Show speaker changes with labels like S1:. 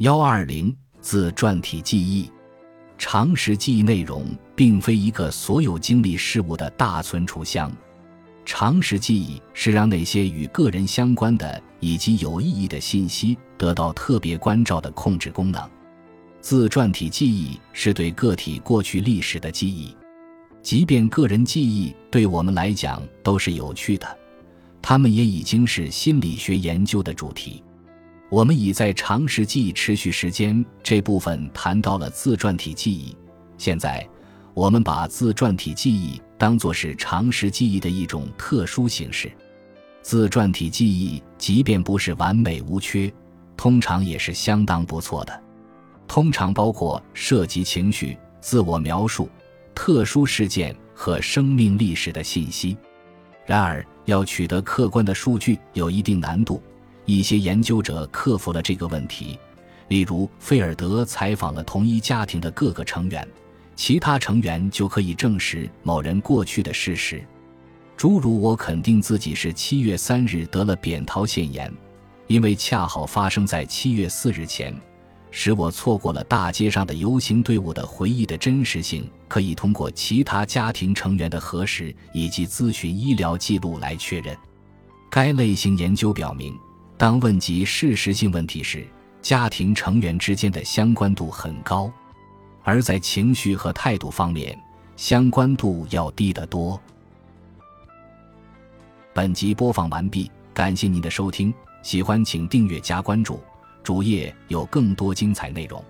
S1: 幺二零自传体记忆，常识记忆内容并非一个所有经历事物的大存储箱。常识记忆是让那些与个人相关的以及有意义的信息得到特别关照的控制功能。自传体记忆是对个体过去历史的记忆，即便个人记忆对我们来讲都是有趣的，它们也已经是心理学研究的主题。我们已在常识记忆持续时间这部分谈到了自传体记忆。现在，我们把自传体记忆当作是常识记忆的一种特殊形式。自传体记忆即便不是完美无缺，通常也是相当不错的。通常包括涉及情绪、自我描述、特殊事件和生命历史的信息。然而，要取得客观的数据有一定难度。一些研究者克服了这个问题，例如费尔德采访了同一家庭的各个成员，其他成员就可以证实某人过去的事实，诸如我肯定自己是七月三日得了扁桃腺炎，因为恰好发生在七月四日前，使我错过了大街上的游行队伍的回忆的真实性，可以通过其他家庭成员的核实以及咨询医疗记录来确认。该类型研究表明。当问及事实性问题时，家庭成员之间的相关度很高，而在情绪和态度方面，相关度要低得多。本集播放完毕，感谢您的收听，喜欢请订阅加关注，主页有更多精彩内容。